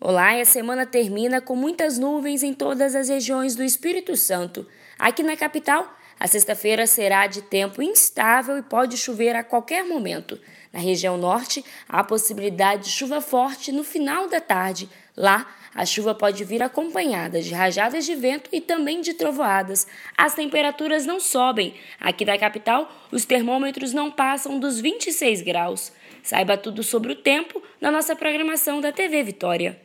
Olá, e a semana termina com muitas nuvens em todas as regiões do Espírito Santo. Aqui na capital, a sexta-feira será de tempo instável e pode chover a qualquer momento. Na região norte, há possibilidade de chuva forte no final da tarde. Lá, a chuva pode vir acompanhada de rajadas de vento e também de trovoadas. As temperaturas não sobem. Aqui na capital, os termômetros não passam dos 26 graus. Saiba tudo sobre o tempo na nossa programação da TV Vitória.